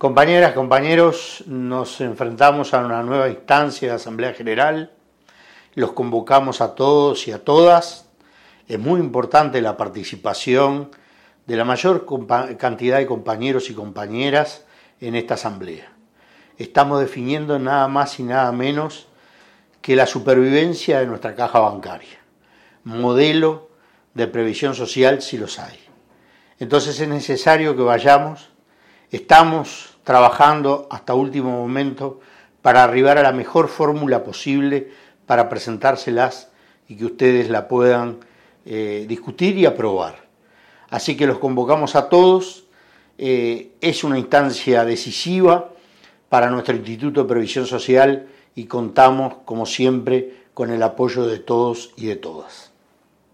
Compañeras, compañeros, nos enfrentamos a una nueva instancia de Asamblea General. Los convocamos a todos y a todas. Es muy importante la participación de la mayor cantidad de compañeros y compañeras en esta Asamblea. Estamos definiendo nada más y nada menos que la supervivencia de nuestra caja bancaria, modelo de previsión social si los hay. Entonces es necesario que vayamos, estamos trabajando hasta último momento para arribar a la mejor fórmula posible para presentárselas y que ustedes la puedan eh, discutir y aprobar. Así que los convocamos a todos. Eh, es una instancia decisiva para nuestro Instituto de Previsión Social y contamos, como siempre, con el apoyo de todos y de todas.